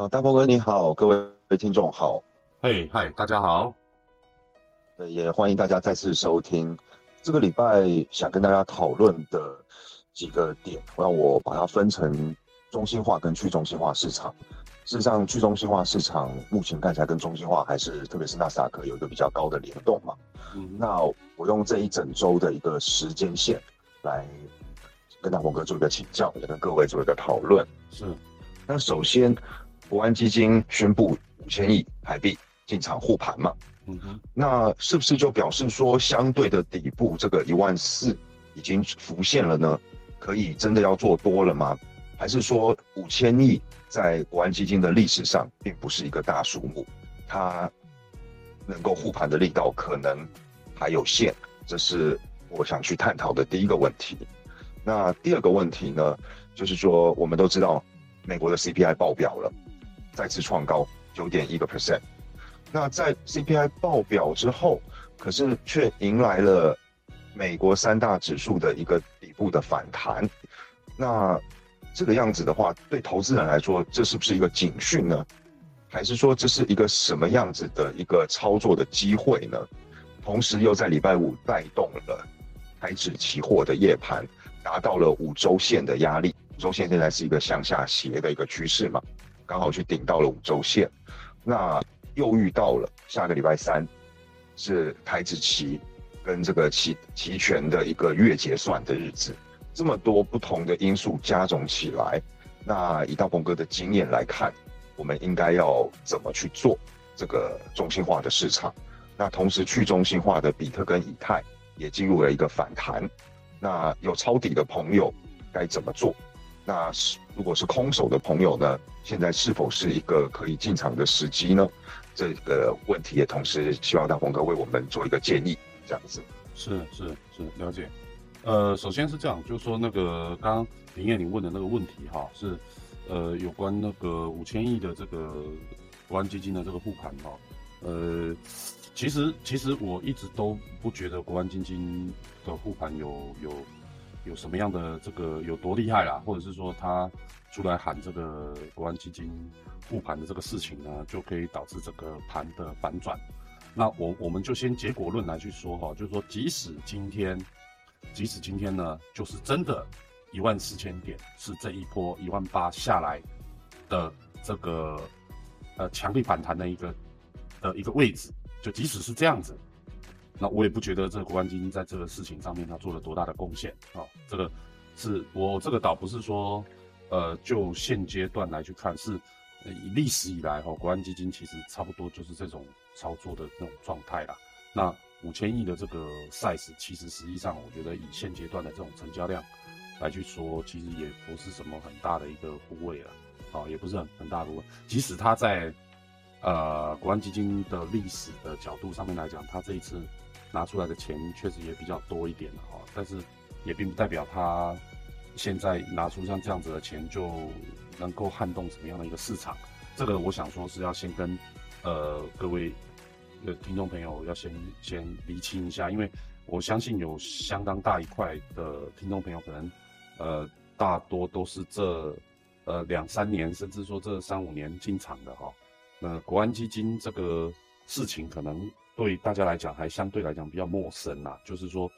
呃，大鹏哥你好，各位听众好，嘿嗨，大家好，对，也欢迎大家再次收听。这个礼拜想跟大家讨论的几个点，让我把它分成中心化跟去中心化市场。事实上，去中心化市场目前看起来跟中心化还是，特别是纳斯达克有一个比较高的联动嘛。嗯，那我用这一整周的一个时间线来跟大鹏哥做一个请教，也跟各位做一个讨论。是，那首先。国安基金宣布五千亿台币进场护盘嘛？嗯哼，那是不是就表示说相对的底部这个一万四已经浮现了呢？可以真的要做多了吗？还是说五千亿在国安基金的历史上并不是一个大数目，它能够护盘的力道可能还有限？这是我想去探讨的第一个问题。那第二个问题呢，就是说我们都知道美国的 CPI 爆表了。再次创高九点一个 percent，那在 CPI 报表之后，可是却迎来了美国三大指数的一个底部的反弹。那这个样子的话，对投资人来说，这是不是一个警讯呢？还是说这是一个什么样子的一个操作的机会呢？同时又在礼拜五带动了台指期货的夜盘，达到了五周线的压力。五周线现在是一个向下斜的一个趋势嘛？刚好去顶到了五周线，那又遇到了下个礼拜三，是台子期跟这个期期权的一个月结算的日子，这么多不同的因素加总起来，那以大鹏哥的经验来看，我们应该要怎么去做这个中心化的市场？那同时去中心化的比特跟以太也进入了一个反弹，那有抄底的朋友该怎么做？那是如果是空手的朋友呢？现在是否是一个可以进场的时机呢？这个问题也同时希望大鹏哥为我们做一个建议，这样子。是是是，了解。呃，首先是这样，就是说那个刚刚林燕你问的那个问题哈，是呃有关那个五千亿的这个国安基金的这个护盘哈。呃，其实其实我一直都不觉得国安基金的护盘有有。有什么样的这个有多厉害啦，或者是说他出来喊这个国安基金护盘的这个事情呢，就可以导致这个盘的反转。那我我们就先结果论来去说哈，就是说即使今天，即使今天呢，就是真的一万四千点是这一波一万八下来的这个呃强力反弹的一个的一个位置，就即使是这样子。那我也不觉得这个国安基金在这个事情上面他做了多大的贡献啊，这个是我这个倒不是说，呃，就现阶段来去看，是以历史以来哈，国安基金其实差不多就是这种操作的那种状态啦。那五千亿的这个 size，其实实际上我觉得以现阶段的这种成交量来去说，其实也不是什么很大的一个部位了，啊，也不是很很大的部位，即使它在呃国安基金的历史的角度上面来讲，它这一次。拿出来的钱确实也比较多一点了哈，但是也并不代表他现在拿出像这样子的钱就能够撼动什么样的一个市场。这个我想说是要先跟呃各位的听众朋友要先先厘清一下，因为我相信有相当大一块的听众朋友可能呃大多都是这呃两三年甚至说这三五年进场的哈，那国安基金这个事情可能。对大家来讲还相对来讲比较陌生啦，就是说，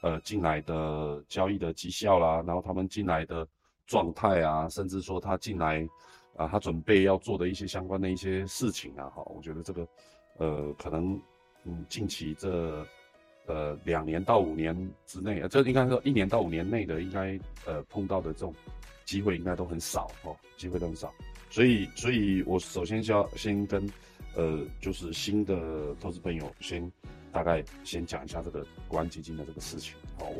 呃，进来的交易的绩效啦，然后他们进来的状态啊，甚至说他进来啊，他准备要做的一些相关的一些事情啊，哈，我觉得这个，呃，可能，嗯，近期这，呃，两年到五年之内，呃，这应该说一年到五年内的，应该呃碰到的这种机会应该都很少哦，机会都很少，所以，所以我首先就要先跟。呃，就是新的投资朋友，先大概先讲一下这个国安基金的这个事情。哦，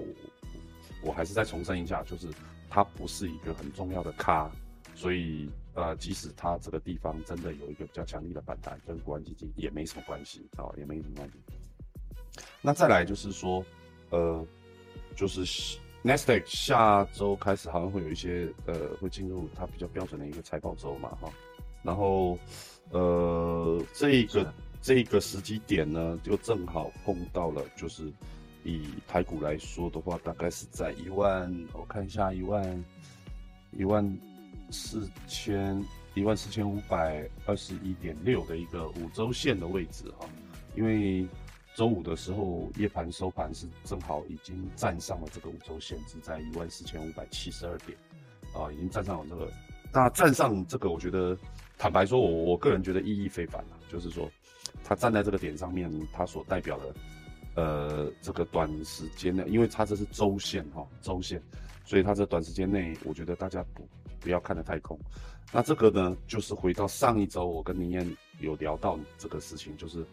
我还是再重申一下，就是它不是一个很重要的咖，所以呃，即使它这个地方真的有一个比较强力的反弹，跟国安基金也没什么关系，哦，也没什么关系。那再来就是说，呃，就是 Nasdaq 下周开始好像会有一些呃，会进入它比较标准的一个财报周嘛，哈，然后。呃，这个这个时机点呢，就正好碰到了，就是以台股来说的话，大概是在一万，我看一下一万一万四千一万四千五百二十一点六的一个五周线的位置哈，因为周五的时候夜盘收盘是正好已经站上了这个五周线，是在一万四千五百七十二点啊，已经站上了这个。那站上这个，我觉得坦白说，我我个人觉得意义非凡啊，就是说它站在这个点上面，它所代表的。呃，这个短时间内，因为它这是周线哈，周线，所以它这短时间内，我觉得大家不不要看得太空。那这个呢，就是回到上一周，我跟林燕有聊到这个事情，就是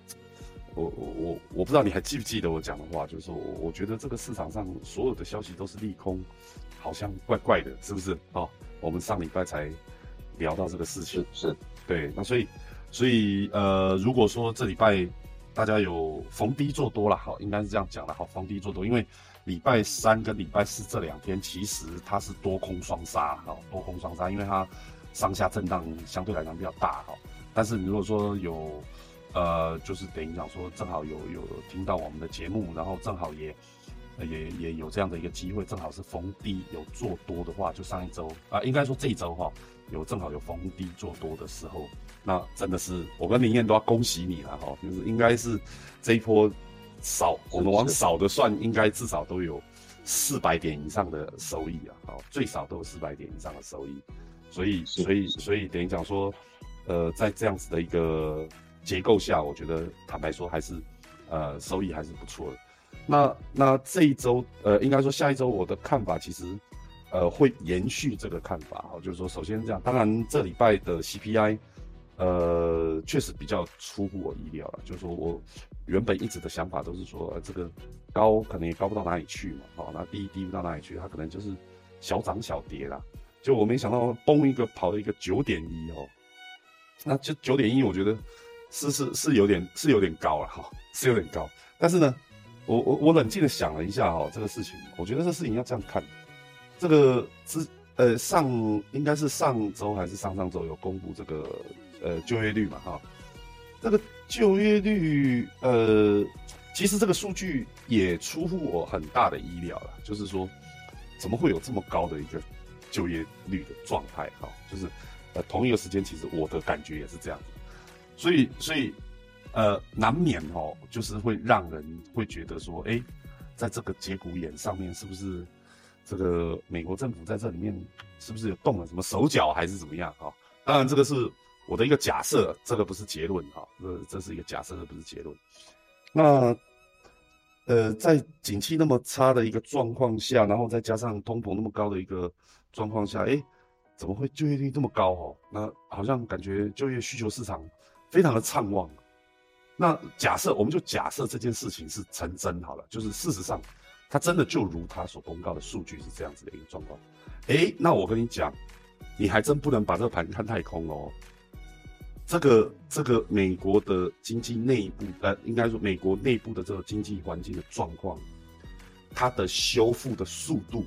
我我我我不知道你还记不记得我讲的话，就是说我我觉得这个市场上所有的消息都是利空，好像怪怪的，是不是？哦，我们上礼拜才聊到这个事情，是，对，那所以所以呃，如果说这礼拜。大家有逢低做多了，好，应该是这样讲的，好，逢低做多，因为礼拜三跟礼拜四这两天其实它是多空双杀，好，多空双杀，因为它上下震荡相对来讲比较大，哈。但是你如果说有，呃，就是等于讲说正好有有听到我们的节目，然后正好也也也有这样的一个机会，正好是逢低有做多的话，就上一周啊，应该说这一周哈，有正好有逢低做多的时候。那真的是我跟林燕都要恭喜你了哈，就是应该是这一波少，我们往少的算，应该至少都有四百点以上的收益啊，好，最少都有四百点以上的收益，所以所以所以等于讲说，呃，在这样子的一个结构下，我觉得坦白说还是呃收益还是不错的。那那这一周呃，应该说下一周我的看法其实呃会延续这个看法哈，就是说首先这样，当然这礼拜的 CPI。呃，确实比较出乎我意料了。就是说我原本一直的想法都是说，这个高可能也高不到哪里去嘛，好，那低低不到哪里去，它可能就是小涨小跌啦。就我没想到崩一个跑了一个九点一哦，那就九点一，我觉得是是是有点是有点高了哈，是有点高。但是呢，我我我冷静的想了一下哈，这个事情，我觉得这事情要这样看，这个之呃上应该是上周还是上上周有公布这个。呃，就业率嘛，哈，这个就业率，呃，其实这个数据也出乎我很大的意料了，就是说，怎么会有这么高的一个就业率的状态，哈，就是，呃，同一个时间，其实我的感觉也是这样子，所以，所以，呃，难免哦，就是会让人会觉得说，哎，在这个节骨眼上面，是不是这个美国政府在这里面是不是有动了什么手脚，还是怎么样，哈？当然，这个是。我的一个假设，这个不是结论哈，这这是一个假设，这不是结论。那呃，在景气那么差的一个状况下，然后再加上通膨那么高的一个状况下，哎，怎么会就业率这么高哦？那好像感觉就业需求市场非常的畅旺。那假设我们就假设这件事情是成真好了，就是事实上它真的就如它所公告的数据是这样子的一个状况。哎，那我跟你讲，你还真不能把这个盘看太空哦。这个这个美国的经济内部，呃，应该说美国内部的这个经济环境的状况，它的修复的速度，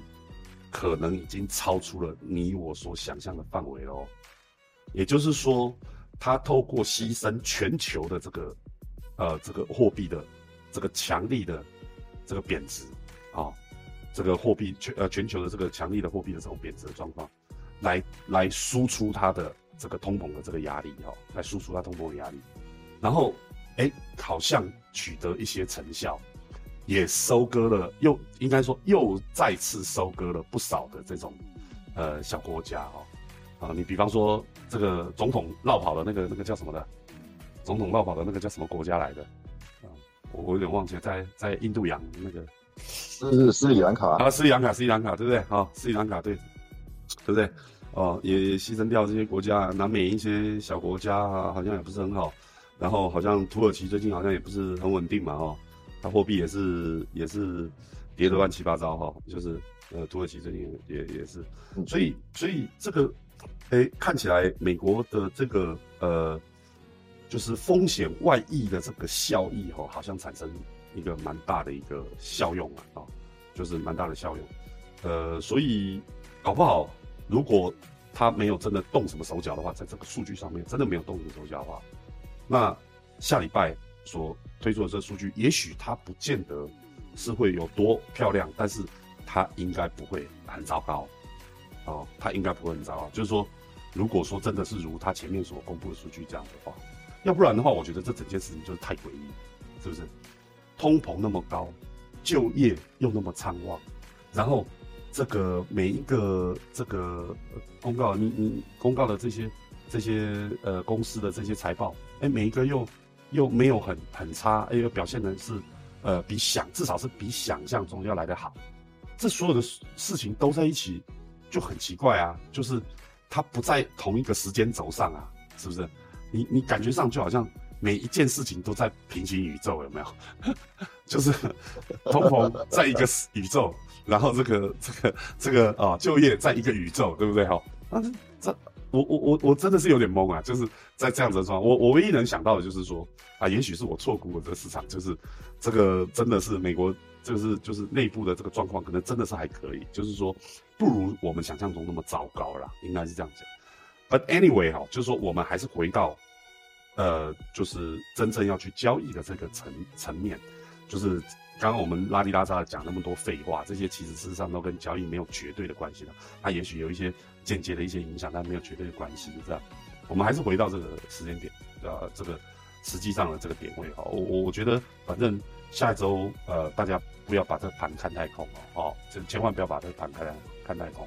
可能已经超出了你我所想象的范围喽。也就是说，它透过牺牲全球的这个，呃，这个货币的这个强力的这个贬值，啊，这个货币全呃全球的这个强力的货币的这种贬值的状况，来来输出它的。这个通膨的这个压力哈，来输出它通膨的压力，然后哎，好像取得一些成效，也收割了，又应该说又再次收割了不少的这种呃小国家哦啊，你比方说这个总统绕跑的那个那个叫什么的，总统绕跑的那个叫什么国家来的啊？我我有点忘记了，在在印度洋那个是斯里兰卡啊，斯里兰卡斯里兰卡对不对啊？斯里兰卡对对不对？哦，也牺牲掉这些国家，南美一些小国家啊，好像也不是很好。然后好像土耳其最近好像也不是很稳定嘛，哈，它货币也是也是跌得乱七八糟，哈，就是呃土耳其最近也也是，所以所以这个，哎，看起来美国的这个呃，就是风险外溢的这个效益，哈，好像产生一个蛮大的一个效用啊，啊，就是蛮大的效用，呃，所以搞不好。如果他没有真的动什么手脚的话，在这个数据上面真的没有动什么手脚的话，那下礼拜所推出的这数据，也许它不见得是会有多漂亮，但是它应该不会很糟糕，哦，它应该不会很糟糕。就是说，如果说真的是如他前面所公布的数据这样的话，要不然的话，我觉得这整件事情就是太诡异，是不是？通膨那么高，就业又那么畅旺，然后这个每一个这个公告，你你公告的这些这些呃公司的这些财报，哎，每一个又又没有很很差，哎，又表现的是呃比想至少是比想象中要来得好，这所有的事情都在一起，就很奇怪啊，就是。它不在同一个时间轴上啊，是不是？你你感觉上就好像每一件事情都在平行宇宙，有没有？就是通膨在一个宇宙，然后这个这个这个啊就业在一个宇宙，对不对？哈，但是这我我我我真的是有点懵啊，就是在这样子的状况，我我唯一能想到的就是说啊，也许是我错估了这个市场，就是这个真的是美国。就是就是内部的这个状况，可能真的是还可以，就是说不如我们想象中那么糟糕了，应该是这样讲。But anyway 哈，就是说我们还是回到，呃，就是真正要去交易的这个层层面，就是刚刚我们拉里拉扎讲那么多废话，这些其实事实上都跟交易没有绝对的关系的，它也许有一些间接的一些影响，但没有绝对的关系，是这样。我们还是回到这个时间点，呃，这个实际上的这个点位哈，我我我觉得反正。下周，呃，大家不要把这盘看太空哦，哦，这千万不要把这盘看太空看待空。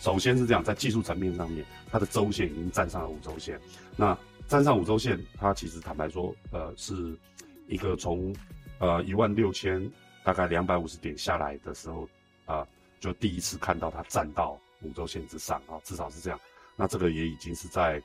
首先是这样，在技术层面上面，它的周线已经站上了五周线。那站上五周线，它其实坦白说，呃，是一个从呃一万六千大概两百五十点下来的时候，啊，就第一次看到它站到五周线之上啊，至少是这样。那这个也已经是在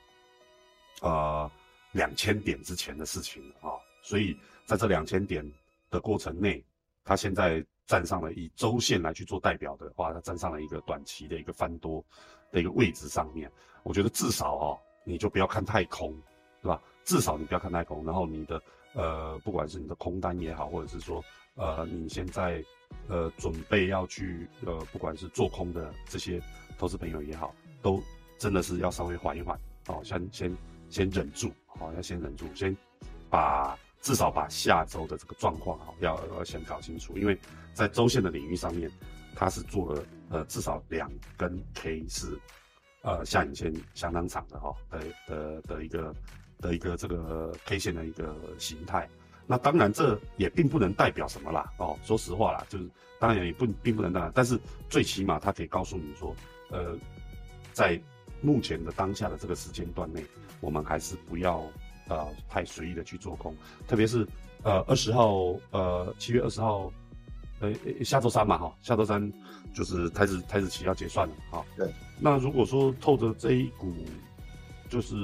呃两千点之前的事情了啊，所以在这两千点。的过程内，它现在站上了以周线来去做代表的话，它站上了一个短期的一个翻多的一个位置上面。我觉得至少哦，你就不要看太空，对吧？至少你不要看太空。然后你的呃，不管是你的空单也好，或者是说呃，你现在呃准备要去呃，不管是做空的这些投资朋友也好，都真的是要稍微缓一缓哦，先先先忍住，好，要先忍住，先把。至少把下周的这个状况哈，要要先搞清楚，因为在周线的领域上面，它是做了呃至少两根 K 是呃下影线相当长的哈的的的一个的一个这个 K 线的一个形态。那当然这也并不能代表什么啦哦，说实话啦，就是当然也不并不能代表，但是最起码它可以告诉你说，呃，在目前的当下的这个时间段内，我们还是不要。呃，太随意的去做空，特别是呃二十号，呃七月二十号，呃下周三嘛哈，下周三就是台子台子期要结算了哈。对。那如果说透着这一股就是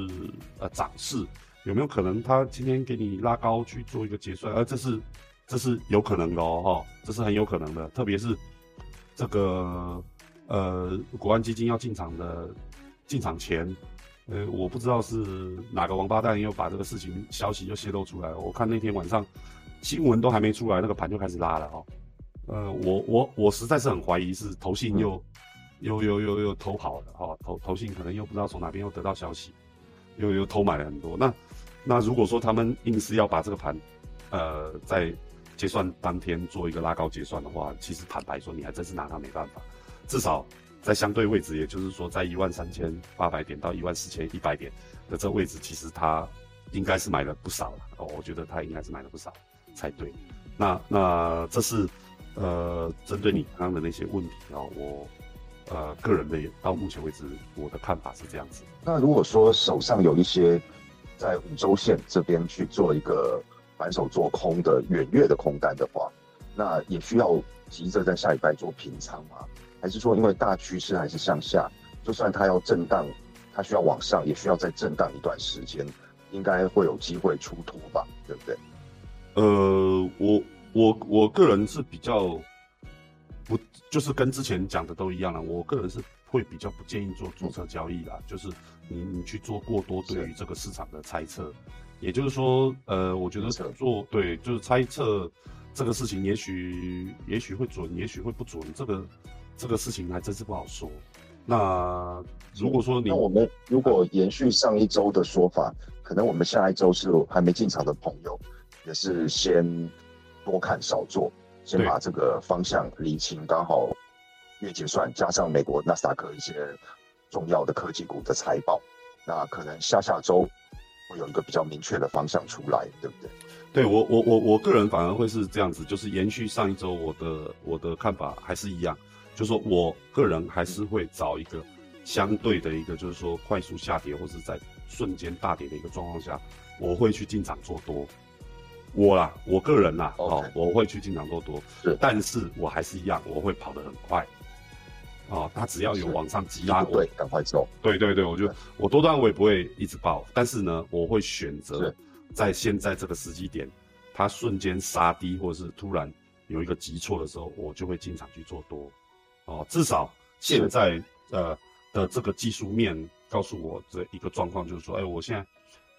呃涨势，有没有可能他今天给你拉高去做一个结算？呃，这是这是有可能的哦哈，这是很有可能的，特别是这个呃国安基金要进场的进场前。呃，我不知道是哪个王八蛋又把这个事情消息又泄露出来。我看那天晚上新闻都还没出来，那个盘就开始拉了哦。呃，我我我实在是很怀疑是投信又又又又又偷跑了哈，投投信可能又不知道从哪边又得到消息，又又偷买了很多。那那如果说他们硬是要把这个盘呃在结算当天做一个拉高结算的话，其实坦白说你还真是拿他没办法，至少。在相对位置，也就是说，在一万三千八百点到一万四千一百点的这位置，其实它应该是买了不少了哦。我觉得它应该是买了不少才对。那那这是呃针对你刚刚的那些问题啊，我呃个人的到目前为止我的看法是这样子。那如果说手上有一些在五周线这边去做一个反手做空的远月的空单的话，那也需要急着在下礼拜做平仓吗？还是说，因为大趋势还是向下，就算它要震荡，它需要往上，也需要再震荡一段时间，应该会有机会出脱吧，对不对？呃，我我我个人是比较不，就是跟之前讲的都一样了。我个人是会比较不建议做注册交易啦，就是你你去做过多对于这个市场的猜测，也就是说，呃，我觉得做对就是猜测这个事情，也许也许会准，也许会不准，这个。这个事情还真是不好说。那如果说你，那我们如果延续上一周的说法，可能我们下一周是还没进场的朋友，也是先多看少做，先把这个方向理清。刚好月结算加上美国纳斯达克一些重要的科技股的财报，那可能下下周会有一个比较明确的方向出来，对不对？对我我我我个人反而会是这样子，就是延续上一周我的我的看法还是一样，就是说我个人还是会找一个相对的一个，就是说快速下跌或者在瞬间大跌的一个状况下，我会去进场做多。我啦，我个人啦，哦，我会去进场做多，是，但是我还是一样，我会跑得很快。哦，它只要有往上急拉，对，赶快走。对对对，我就我多单我也不会一直报，但是呢，我会选择在现在这个时机点，它瞬间杀低或者是突然有一个急挫的时候，我就会进场去做多。哦，至少现在呃的这个技术面告诉我这一个状况，就是说，哎，我现在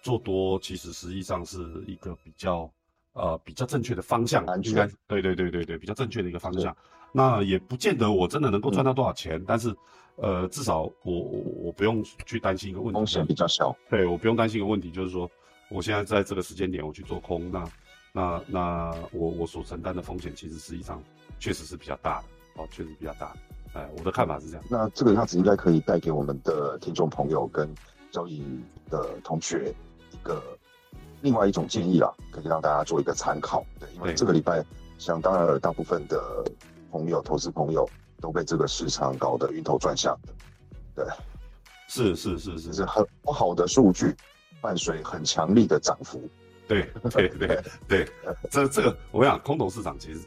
做多其实实际上是一个比较呃比较正确的方向，应该对对对对对，比较正确的一个方向。那也不见得我真的能够赚到多少钱，但是，呃，至少我我我不用去担心一个问题，风险比较小。对，我不用担心一个问题，就是说，我现在在这个时间点我去做空，那那那我我所承担的风险其实实际上确实是比较大的，哦，确实比较大。哎，我的看法是这样。那这个样子应该可以带给我们的听众朋友跟交易的同学一个另外一种建议啦，可以让大家做一个参考。对，因为这个礼拜想当然大部分的。朋友、投资朋友都被这个市场搞得晕头转向的，对，是是是是，是很不好的数据，伴随很强力的涨幅，对对对对，这这个我跟你讲，空头市场其实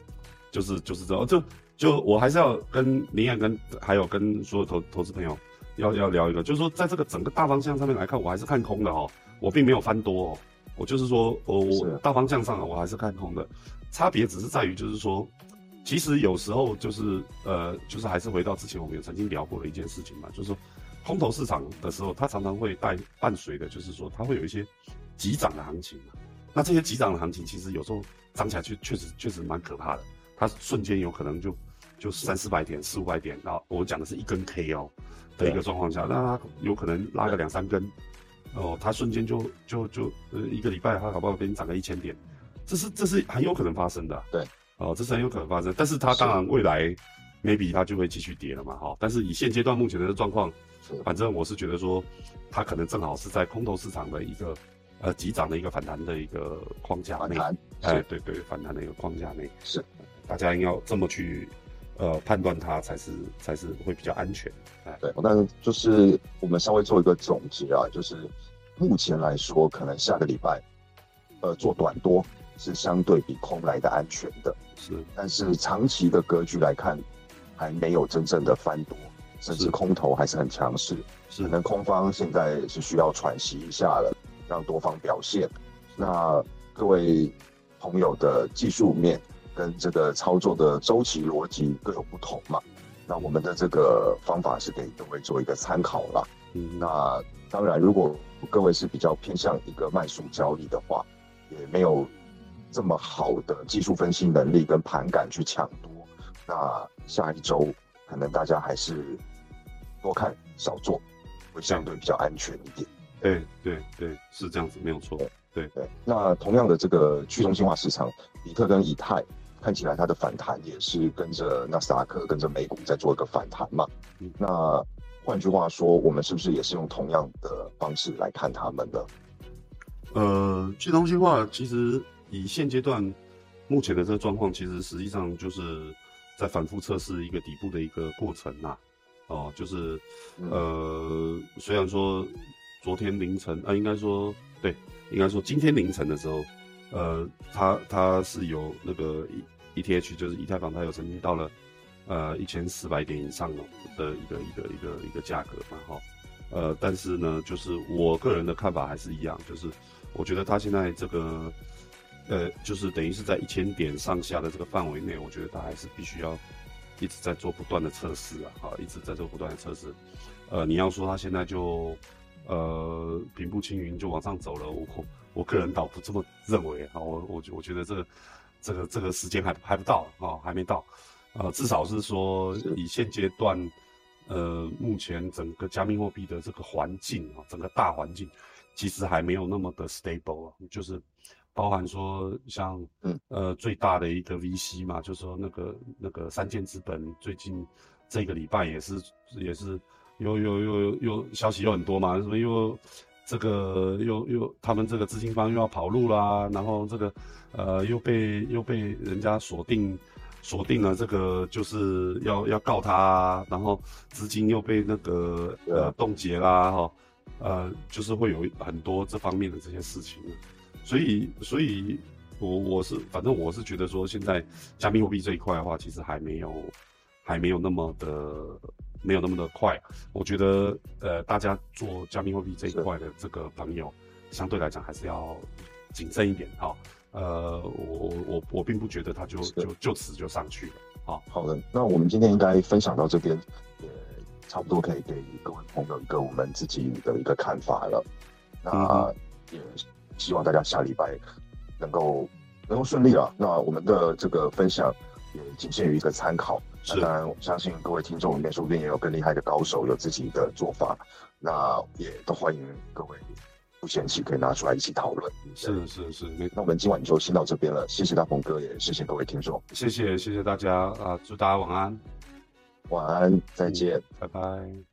就是就是这样，就就我还是要跟林燕跟还有跟所有投投资朋友要要聊一个，就是说在这个整个大方向上面来看，我还是看空的哦，我并没有翻多哦，我就是说我我大方向上我还是看空的，差别只是在于就是说。其实有时候就是呃，就是还是回到之前我们有曾经聊过的一件事情嘛，就是说空头市场的时候，它常常会带伴随的，就是说它会有一些急涨的行情嘛。那这些急涨的行情，其实有时候涨起来确确实确实蛮可怕的，它瞬间有可能就就三四百点、四五百点，然后我讲的是一根 K 哦的一个状况下，那它有可能拉个两三根，哦，它瞬间就就就呃一个礼拜它搞不好给你涨个一千点，这是这是很有可能发生的。对。哦，这是很有可能发生，但是它当然未来 maybe 它就会继续跌了嘛，哈。但是以现阶段目前的状况，反正我是觉得说，它可能正好是在空头市场的一个呃急涨的一个反弹的一个框架内，哎，对对，反弹的一个框架内是，大家应该要这么去呃判断它才是才是会比较安全。哎，对，那就是我们稍微做一个总结啊，就是目前来说，可能下个礼拜呃做短多。是相对比空来的安全的，是，但是长期的格局来看，还没有真正的翻多，甚至空头还是很强势，是，可能空方现在是需要喘息一下了，让多方表现。那各位朋友的技术面跟这个操作的周期逻辑各有不同嘛？那我们的这个方法是给各位做一个参考了。嗯，那当然，如果各位是比较偏向一个慢速交易的话，也没有。这么好的技术分析能力跟盘感去抢多，那下一周可能大家还是多看少做，会相对比较安全一点。对对对，是这样子，没有错。对对。那同样的这个去中心化市场，比特跟以太看起来它的反弹也是跟着纳斯达克、跟着美股在做一个反弹嘛。那换句话说，我们是不是也是用同样的方式来看他们的？呃，去中心化其实。以现阶段目前的这个状况，其实实际上就是在反复测试一个底部的一个过程呐。哦，就是呃，虽然说昨天凌晨啊，应该说对，应该说今天凌晨的时候，呃，它它是有那个 E T H，就是以太坊，它有曾经到了呃一千四百点以上的的一个一个一个一个价格嘛，哈。呃，但是呢，就是我个人的看法还是一样，就是我觉得它现在这个。呃，就是等于是在一千点上下的这个范围内，我觉得它还是必须要一直在做不断的测试啊，哈，一直在做不断的测试。呃，你要说它现在就呃平步青云就往上走了，我我个人倒不这么认为啊，我我我觉得这个这个这个时间还还不到啊，还没到，呃，至少是说以现阶段呃目前整个加密货币的这个环境啊，整个大环境其实还没有那么的 stable 啊，就是。包含说像，嗯呃最大的一个 VC 嘛，就是说那个那个三箭资本最近这个礼拜也是也是有有有有消息又很多嘛，什么又这个又又他们这个资金方又要跑路啦，然后这个呃又被又被人家锁定锁定了，这个就是要要告他，然后资金又被那个呃冻结啦哈，呃就是会有很多这方面的这些事情，所以所以我我是反正我是觉得说现在加密货币这一块的话，其实还没有还没有那么的。没有那么的快，我觉得，呃，大家做加密货币这一块的这个朋友，相对来讲还是要谨慎一点哈。呃，我我我并不觉得它就就就此就上去了。好，好的，那我们今天应该分享到这边，也差不多可以给各位朋友一个我们自己的一个看法了。那也希望大家下礼拜能够能够顺利了。那我们的这个分享也仅限于一个参考。那当然，我相信各位听众里面说不定也有更厉害的高手，有自己的做法，那也都欢迎各位不嫌弃，可以拿出来一起讨论。是是是，那我们今晚就先到这边了，谢谢大鹏哥，也谢谢各位听众，谢谢谢谢大家啊，祝大家晚安，晚安，再见，拜拜。